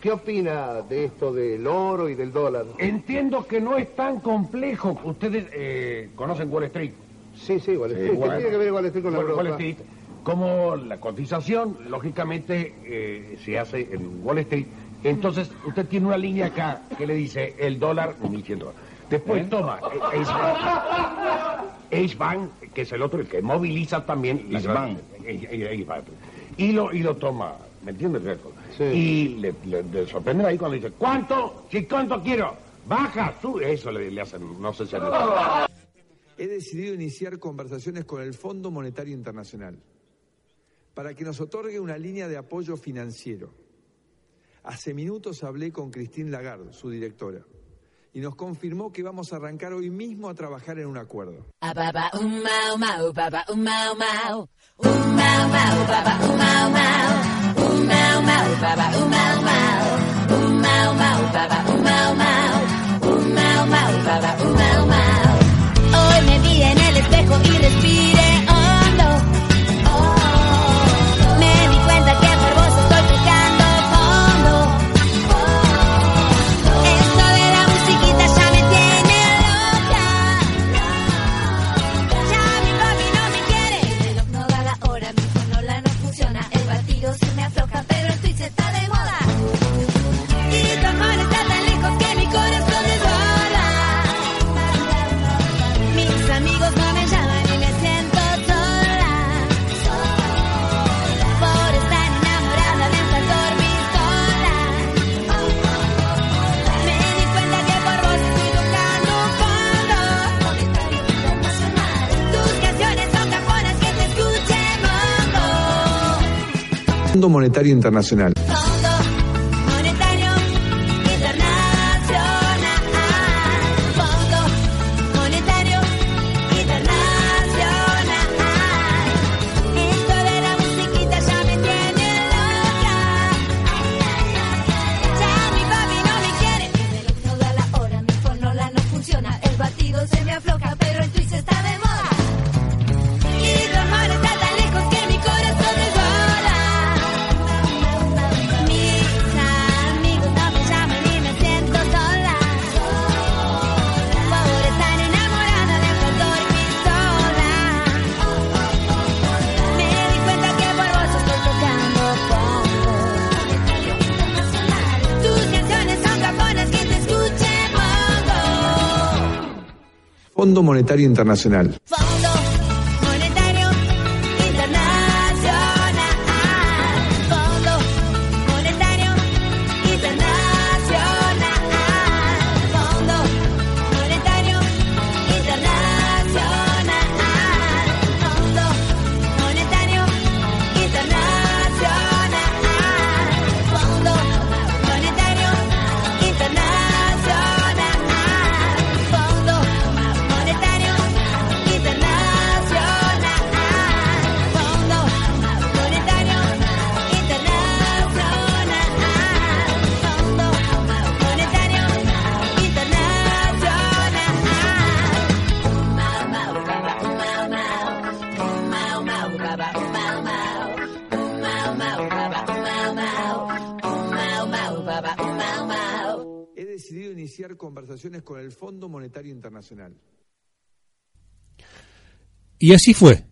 ¿Qué opina de esto del oro y del dólar? Entiendo que no es tan complejo. Ustedes eh, conocen Wall Street. Sí, sí, Wall Street. ¿Qué Wall- tiene que ver Wall Street con la Wall- Street, como la cotización, lógicamente, eh, se hace en Wall Street. Entonces, usted tiene una línea acá que le dice el dólar 1.100 dólares. Después toma eh, Ace Bank, Ace Bank, que es el otro, el que moviliza también. Ace Bank. eh, eh, Ace Bank. Y lo, y lo toma, ¿me entiendes? Reco? Sí. Y le, le- le sorprende ahí cuando dice, ¿cuánto? Sí, ¿cuánto quiero? Baja, sube. Eso le, le hacen, no sé si... he decidido iniciar conversaciones con el Fondo Monetario Internacional para que nos otorgue una línea de apoyo financiero. Hace minutos hablé con Christine Lagarde, su directora, y nos confirmó que vamos a arrancar hoy mismo a trabajar en un acuerdo mau, baba, um mau mau, um mau mau, baba, um mau mau, um mau mau, baba, um mau mau. Hoy me vi en el espejo y respiro. Monetario Internacional. Fondo Monetario Internacional. Con el Fondo Monetario Internacional. Y así fue.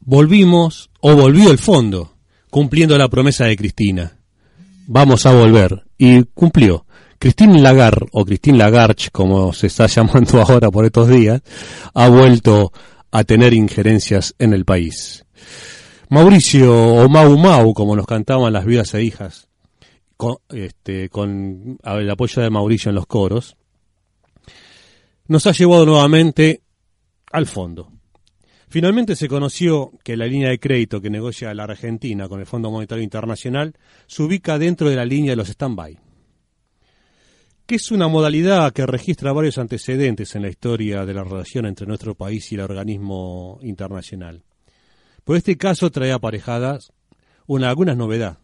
Volvimos, o volvió el fondo, cumpliendo la promesa de Cristina. Vamos a volver. Y cumplió. Christine Lagarde, o Christine Lagarde, como se está llamando ahora por estos días, ha vuelto a tener injerencias en el país. Mauricio, o Mau Mau, como nos cantaban las viudas e hijas, con, este, el apoyo de Mauricio en los coros, nos ha llevado nuevamente al fondo. Finalmente se conoció que la línea de crédito que negocia la Argentina con el Fondo Monetario Internacional se ubica dentro de la línea de los stand-by, que es una modalidad que registra varios antecedentes en la historia de la relación entre nuestro país y el organismo internacional. Por este caso trae aparejadas una, algunas novedades,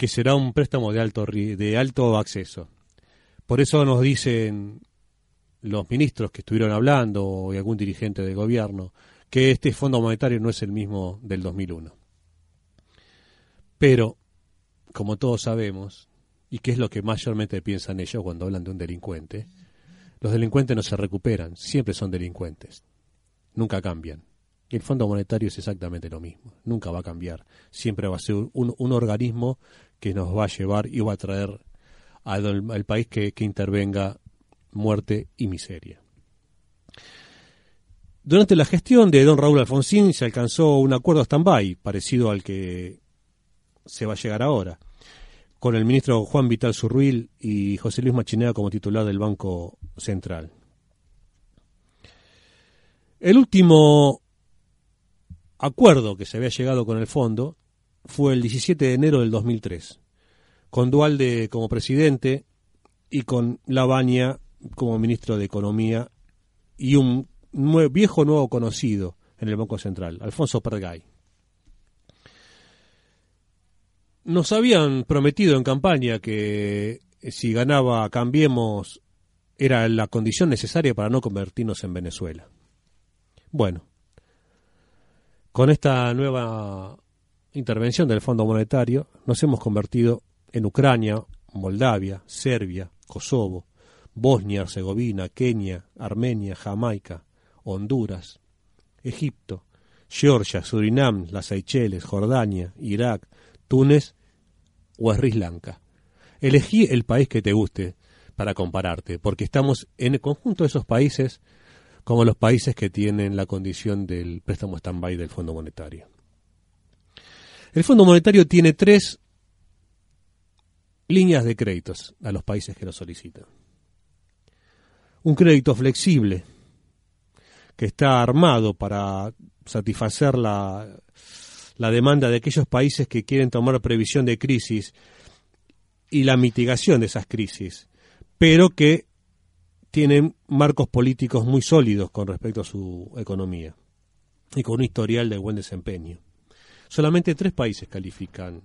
que será un préstamo de alto, de alto acceso. Por eso nos dicen los ministros que estuvieron hablando y algún dirigente del gobierno que este Fondo Monetario no es el mismo del 2001. Pero, como todos sabemos, y que es lo que mayormente piensan ellos cuando hablan de un delincuente, los delincuentes no se recuperan, siempre son delincuentes, nunca cambian. El Fondo Monetario es exactamente lo mismo, nunca va a cambiar, siempre va a ser un, organismo que nos va a llevar y va a traer al, país que, que intervenga muerte y miseria. Durante la gestión de don Raúl Alfonsín se alcanzó un acuerdo stand-by, parecido al que se va a llegar ahora, con el ministro Juan Vital Zurruil y José Luis Machinea como titular del Banco Central. El último acuerdo que se había llegado con el fondo fue el 17 de enero del 2003, con Dualde como presidente y con Lavagna como ministro de Economía y un viejo nuevo conocido en el Banco Central, Alfonso Pergay. Nos habían prometido en campaña que eh, si ganaba Cambiemos era la condición necesaria para no convertirnos en Venezuela. Bueno, con esta nueva intervención del Fondo Monetario nos hemos convertido en Ucrania, Moldavia, Serbia, Kosovo, Bosnia, Herzegovina, Kenia, Armenia, Jamaica, Honduras, Egipto, Georgia, Surinam, las Seychelles, Jordania, Irak, Túnez o Sri Lanka. Elegí el país que te guste para compararte, porque estamos en el conjunto de esos países como los países que tienen la condición del préstamo stand-by del Fondo Monetario. El Fondo Monetario tiene tres líneas de créditos a los países que lo solicitan un crédito flexible que está armado para satisfacer la, la demanda de aquellos países que quieren tomar previsión de crisis y la mitigación de esas crisis, pero que tienen marcos políticos muy sólidos con respecto a su economía y con un historial de buen desempeño. Solamente tres países califican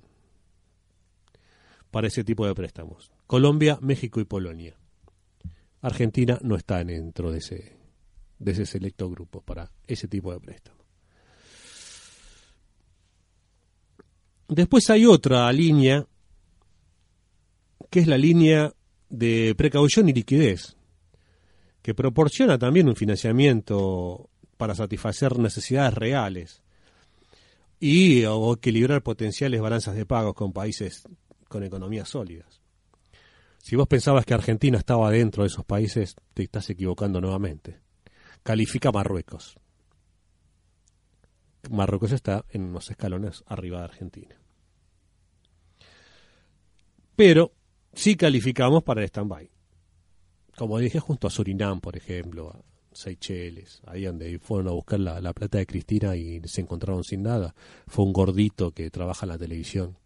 para ese tipo de préstamos. Colombia, México y Polonia. Argentina no está dentro de ese, de ese selecto grupo para ese tipo de préstamo. Después hay otra línea, que es la línea de precaución y liquidez, que proporciona también un financiamiento para satisfacer necesidades reales y o equilibrar potenciales balanzas de pagos con países con economías sólidas. Si vos pensabas que Argentina estaba dentro de esos países, te estás equivocando nuevamente. Califica Marruecos. Marruecos está en unos escalones arriba de Argentina. Pero sí calificamos para el stand-by. Como dije, junto a Surinam, por ejemplo, a Seychelles, ahí donde fueron a buscar la, la plata de Cristina y se encontraron sin nada. Fue un gordito que trabaja en la televisión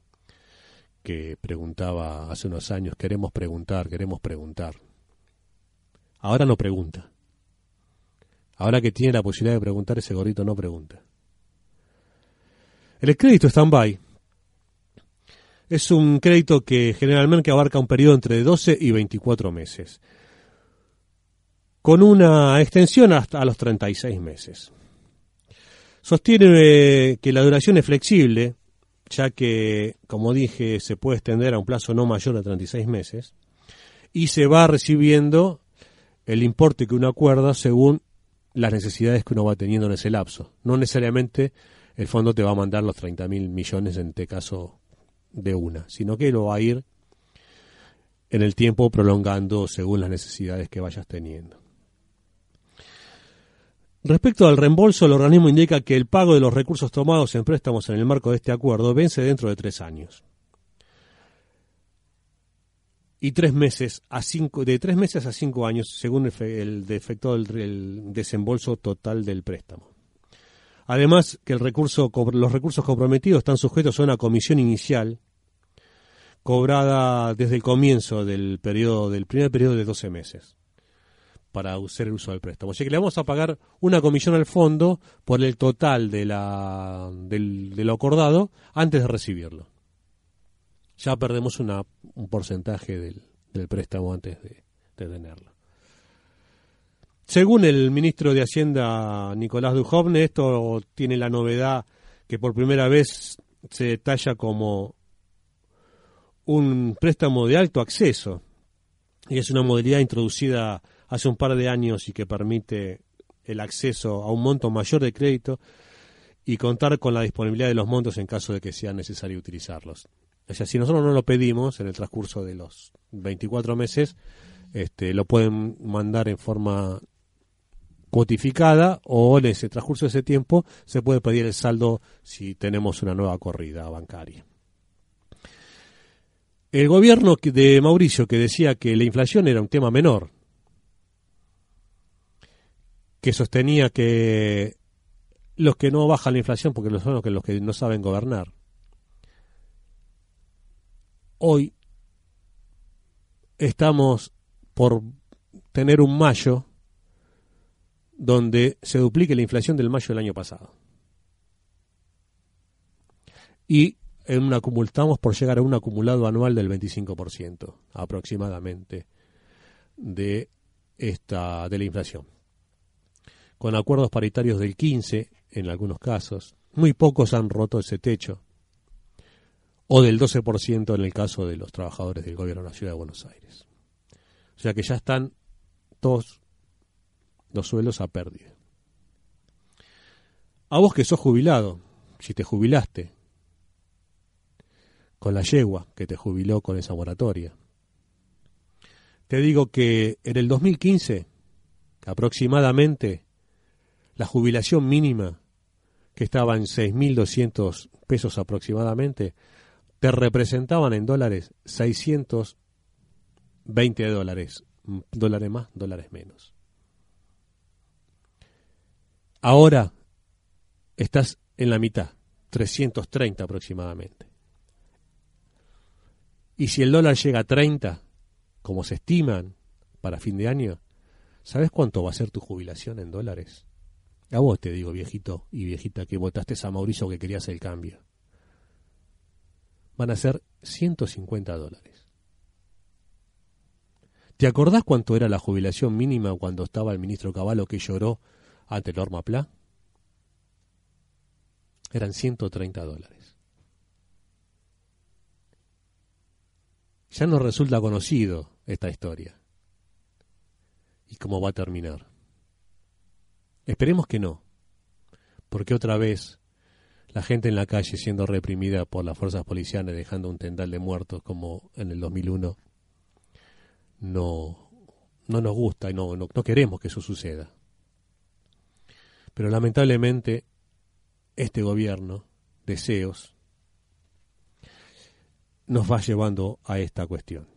que preguntaba hace unos años, queremos preguntar, queremos preguntar. Ahora no pregunta. Ahora que tiene la posibilidad de preguntar, ese gordito no pregunta. El crédito stand-by es un crédito que generalmente abarca un periodo entre 12 y 24 meses, con una extensión hasta los 36 meses. Sostiene que la duración es flexible, ya que, como dije, se puede extender a un plazo no mayor de 36 meses, y se va recibiendo el importe que uno acuerda según las necesidades que uno va teniendo en ese lapso. No necesariamente el fondo te va a mandar los 30 mil millones en este caso de una, sino que lo va a ir en el tiempo prolongando según las necesidades que vayas teniendo. Respecto al reembolso, el organismo indica que el pago de los recursos tomados en préstamos en el marco de este acuerdo vence dentro de tres años. y tres meses a cinco, de tres meses a cinco años, según el, fe- el defecto del el desembolso total del préstamo. Además, que los recursos comprometidos están sujetos a una comisión inicial cobrada desde el comienzo del periodo, del primer periodo de 12 meses para hacer el uso del préstamo. Así que le vamos a pagar una comisión al fondo por el total de, la, del, de lo acordado antes de recibirlo. Ya perdemos una, un porcentaje del, del préstamo antes de, de tenerlo. Según el ministro de Hacienda Nicolás Dujovne, esto tiene la novedad que por primera vez se detalla como un préstamo de alto acceso y es una modalidad introducida hace un par de años y que permite el acceso a un monto mayor de crédito y contar con la disponibilidad de los montos en caso de que sea necesario utilizarlos. O sea, si nosotros no lo pedimos en el transcurso de los 24 meses, este, lo pueden mandar en forma cuotificada o en ese transcurso de ese tiempo se puede pedir el saldo si tenemos una nueva corrida bancaria. El gobierno de Mauricio que decía que la inflación era un tema menor, que sostenía que los que no bajan la inflación porque son los que, los que no saben gobernar. Hoy estamos por tener un mayo donde se duplique la inflación del mayo del año pasado. Y en un acumul- estamos por llegar a un acumulado anual del 25% aproximadamente de esta de la inflación. Con acuerdos paritarios del 15 en algunos casos, muy pocos han roto ese techo o del 12% en el caso de los trabajadores del gobierno de la ciudad de Buenos Aires. O sea que ya están todos los suelos a pérdida. A vos que sos jubilado, si te jubilaste, con la yegua que te jubiló con esa moratoria, te digo que en el 2015, aproximadamente, la jubilación mínima, que estaba en 6.200 pesos aproximadamente, te representaban en dólares 620 dólares, dólares más, dólares menos. Ahora estás en la mitad, 330 aproximadamente. Y si el dólar llega a 30, como se estiman para fin de año, ¿sabes cuánto va a ser tu jubilación en dólares? A vos te digo, viejito y viejita, que votaste a Mauricio que querías el cambio. Van a ser 150 dólares. ¿Te acordás cuánto era la jubilación mínima cuando estaba el ministro Cavallo que lloró ante Norma Pla? Eran 130 dólares. Ya nos resulta conocido esta historia. ¿Y cómo va a terminar? Esperemos que no, porque otra vez la gente en la calle siendo reprimida por las fuerzas policiales dejando un tendal de muertos como en el 2001 no, no nos gusta y no, no, no queremos que eso suceda. Pero lamentablemente este gobierno, deseos, nos va llevando a esta cuestión.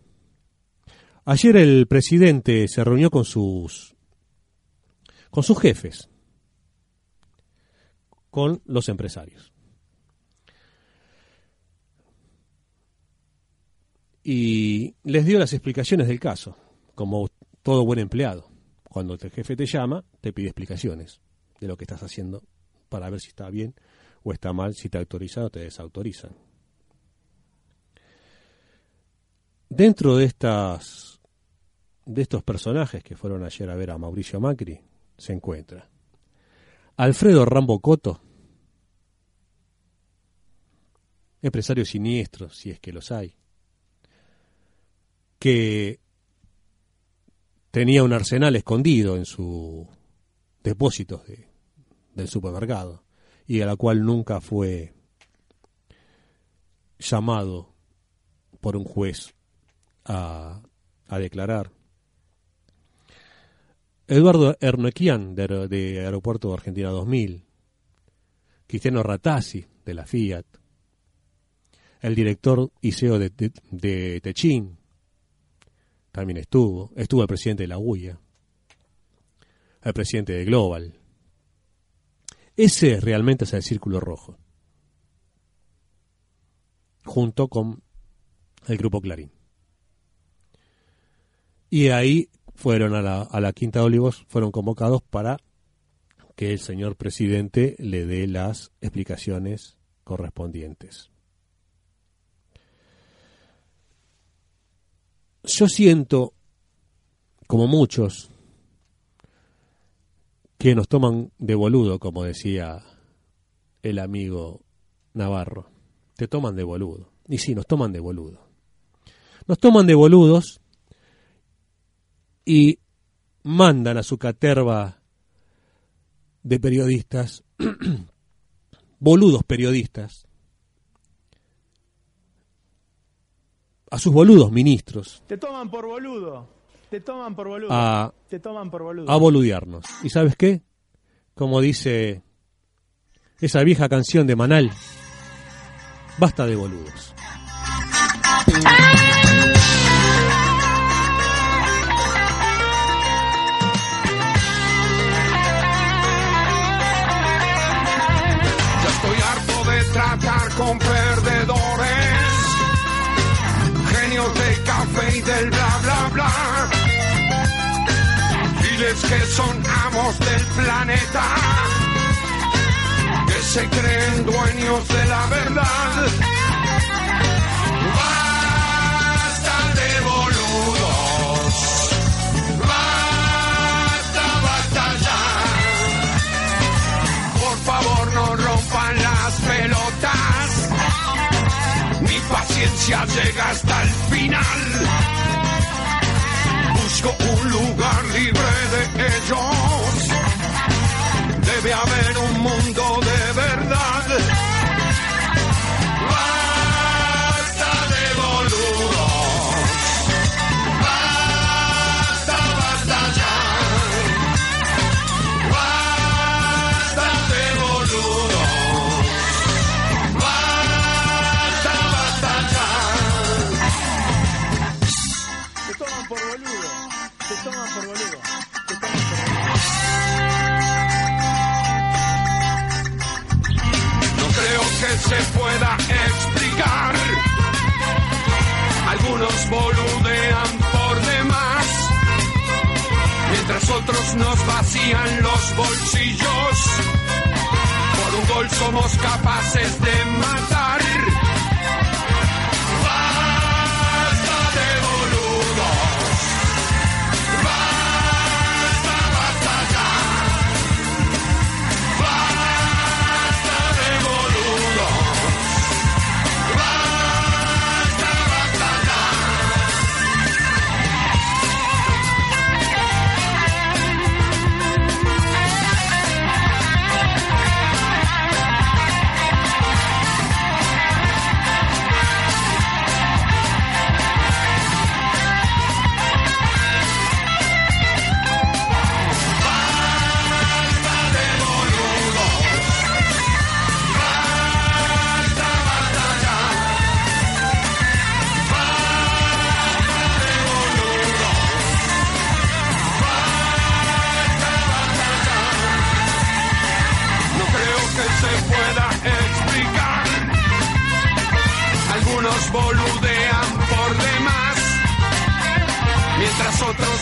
Ayer el presidente se reunió con sus con sus jefes, con los empresarios. Y les dio las explicaciones del caso, como todo buen empleado. Cuando el jefe te llama, te pide explicaciones de lo que estás haciendo para ver si está bien o está mal, si te autorizan o te desautorizan. Dentro de estas de estos personajes que fueron ayer a ver a Mauricio Macri se encuentra Alfredo Rambo Coto, empresario siniestro, si es que los hay, que tenía un arsenal escondido en sus depósitos de, del supermercado y a la cual nunca fue llamado por un juez a, a declarar. Eduardo Ernequian, de, de Aeropuerto Argentina 2000, Cristiano Ratazzi, de la Fiat, el director ICEO de, de, de Techín, también estuvo. Estuvo el presidente de la UIA, el presidente de Global. Ese realmente es el círculo rojo. Junto con el grupo Clarín. Y ahí fueron a la, a la Quinta de Olivos, fueron convocados para que el señor presidente le dé las explicaciones correspondientes. Yo siento, como muchos, que nos toman de boludo, como decía el amigo Navarro. Te toman de boludo. Y sí, nos toman de boludo. Nos toman de boludos y mandan a su caterva de periodistas, boludos periodistas, a sus boludos ministros, Te toman por boludo. Te toman por boludo. a, Te toman por boludo. a boludearnos. ¿Y sabes qué? Como dice esa vieja canción de Manal, basta de boludos. Ya tratar con perdedores, genios de café y del bla bla bla. Diles que son amos del planeta, que se creen dueños de la verdad. Paciencia llega hasta el final. Se pueda explicar. Algunos boludean por demás, mientras otros nos vacían los bolsillos. Por un gol somos capaces de matar.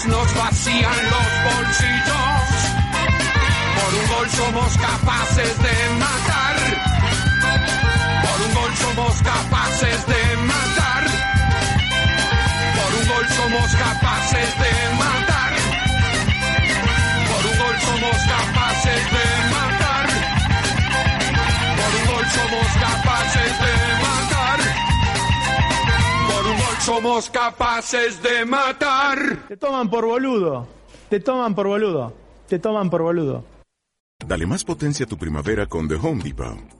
Nos vacían los bolsillos. Por un gol somos capaces de matar. Por un gol somos capaces de matar. Por un gol somos capaces de somos capaces de matar. Te toman por boludo. Te toman por boludo. Te toman por boludo. Dale más potencia a tu primavera con The Home Depot.